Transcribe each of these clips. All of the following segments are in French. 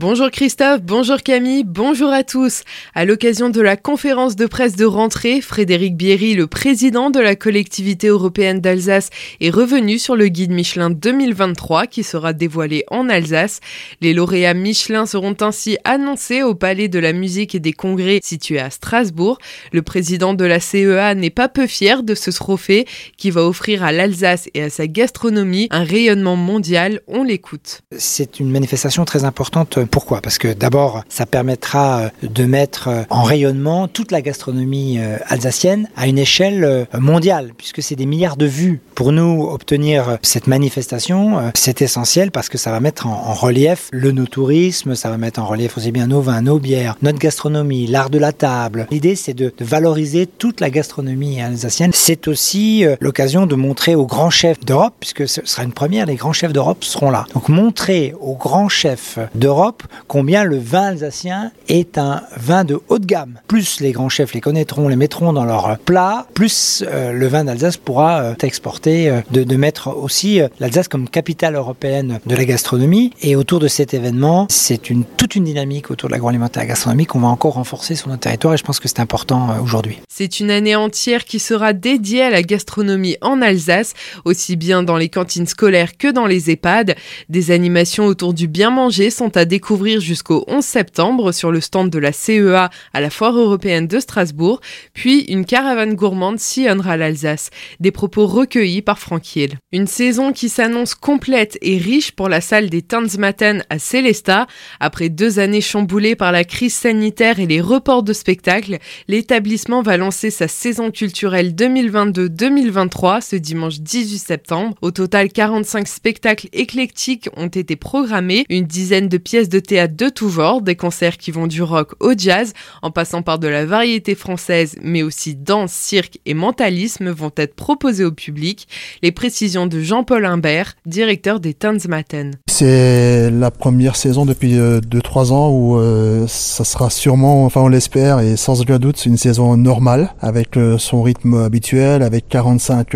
Bonjour Christophe, bonjour Camille, bonjour à tous. À l'occasion de la conférence de presse de rentrée, Frédéric Bierry, le président de la collectivité européenne d'Alsace, est revenu sur le guide Michelin 2023 qui sera dévoilé en Alsace. Les lauréats Michelin seront ainsi annoncés au Palais de la musique et des congrès situé à Strasbourg. Le président de la CEA n'est pas peu fier de ce trophée qui va offrir à l'Alsace et à sa gastronomie un rayonnement mondial. On l'écoute. C'est une manifestation très importante pourquoi? Parce que d'abord, ça permettra euh, de mettre euh, en rayonnement toute la gastronomie euh, alsacienne à une échelle mondiale, puisque c'est des milliards de vues. Pour nous, obtenir cette manifestation, c'est essentiel parce que ça va mettre en relief le no-tourisme, ça va mettre en relief aussi bien nos vins, nos bières, notre gastronomie, l'art de la table. L'idée, c'est de, valoriser toute la gastronomie alsacienne. C'est aussi l'occasion de montrer aux grands chefs d'Europe, puisque ce sera une première, les grands chefs d'Europe seront là. Donc montrer aux grands chefs d'Europe combien le vin alsacien est un vin de haut de gamme. Plus les grands chefs les connaîtront, les mettront dans leur plat, plus euh, le vin d'Alsace pourra euh, exporter, euh, de, mettre aussi l'Alsace comme capitale européenne de la gastronomie. Et autour de cet événement, c'est une, toute une dynamique autour de l'agroalimentaire et la gastronomie qu'on va encore renforcer sur notre territoire et je pense que c'est important aujourd'hui. C'est une année entière qui sera dédiée à la gastronomie en Alsace, aussi bien dans les cantines scolaires que dans les EHPAD. Des animations autour du bien manger sont à découvrir ouvrir jusqu'au 11 septembre sur le stand de la CEA à la Foire européenne de Strasbourg, puis une caravane gourmande sillonnera l'Alsace. Des propos recueillis par Franck Hiel. Une saison qui s'annonce complète et riche pour la salle des Tanzmatten à Célestat. Après deux années chamboulées par la crise sanitaire et les reports de spectacles, l'établissement va lancer sa saison culturelle 2022-2023 ce dimanche 18 septembre. Au total, 45 spectacles éclectiques ont été programmés, une dizaine de pièces de théâtre de tout genre, des concerts qui vont du rock au jazz, en passant par de la variété française, mais aussi danse, cirque et mentalisme vont être proposés au public. Les précisions de Jean-Paul Imbert, directeur des Tanzmatten. C'est la première saison depuis 2-3 euh, ans où euh, ça sera sûrement, enfin on l'espère et sans aucun doute, une saison normale avec euh, son rythme habituel, avec 45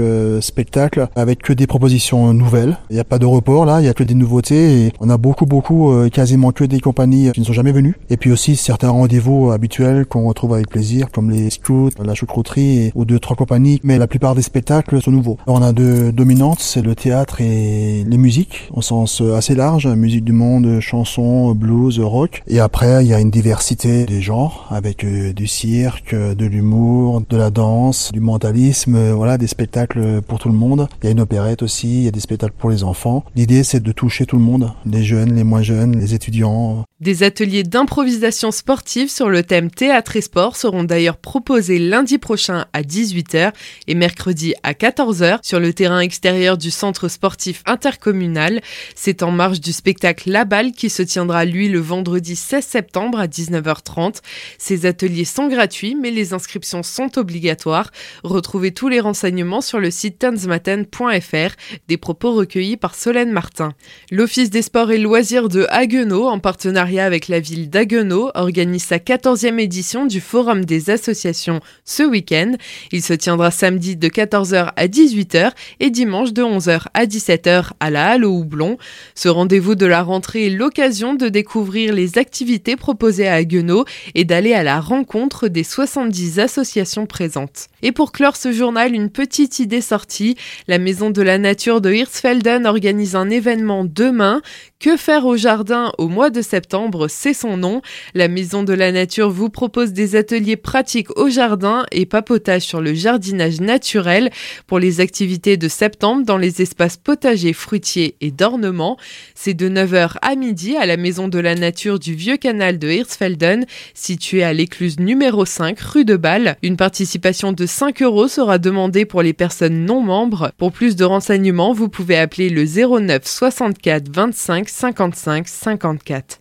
spectacles, avec que des propositions nouvelles. Il n'y a pas de report là, il y a que des nouveautés et on a beaucoup beaucoup quasiment que des compagnies qui ne sont jamais venues. Et puis aussi certains rendez-vous habituels qu'on retrouve avec plaisir, comme les scouts, la choucrouterie ou deux, trois compagnies. Mais la plupart des spectacles sont nouveaux. on a deux dominantes, c'est le théâtre et les musiques, au sens assez large. Musique du monde, chansons, blues, rock. Et après, il y a une diversité des genres, avec euh, du cirque, de l'humour, de la danse, du mentalisme, voilà, des spectacles pour tout le monde. Il y a une opérette aussi, il y a des spectacles pour les enfants. L'idée, c'est de toucher tout le monde, les jeunes, les moins jeunes, les étudiants des ateliers d'improvisation sportive sur le thème théâtre et sport seront d'ailleurs proposés lundi prochain à 18h et mercredi à 14h sur le terrain extérieur du centre sportif intercommunal. C'est en marge du spectacle La Balle qui se tiendra lui le vendredi 16 septembre à 19h30. Ces ateliers sont gratuits mais les inscriptions sont obligatoires. Retrouvez tous les renseignements sur le site tanzmaten.fr. Des propos recueillis par Solène Martin. L'Office des sports et loisirs de Haguenau en partenariat avec la ville d'Aguenau, organise sa 14e édition du Forum des associations ce week-end. Il se tiendra samedi de 14h à 18h et dimanche de 11h à 17h à la Halle au Houblon. Ce rendez-vous de la rentrée est l'occasion de découvrir les activités proposées à Haguenau et d'aller à la rencontre des 70 associations présentes. Et pour clore ce journal, une petite idée sortie. La Maison de la Nature de Hirschfelden organise un événement demain. Que faire au jardin au mois de septembre, c'est son nom. La Maison de la Nature vous propose des ateliers pratiques au jardin et papotage sur le jardinage naturel pour les activités de septembre dans les espaces potagers, fruitiers et d'ornement. C'est de 9h à midi à la Maison de la Nature du Vieux Canal de Hirschfelden, située à l'écluse numéro 5 rue de Bâle. Une participation de 5 euros sera demandée pour les personnes non membres. Pour plus de renseignements, vous pouvez appeler le 09 64 25 55 54.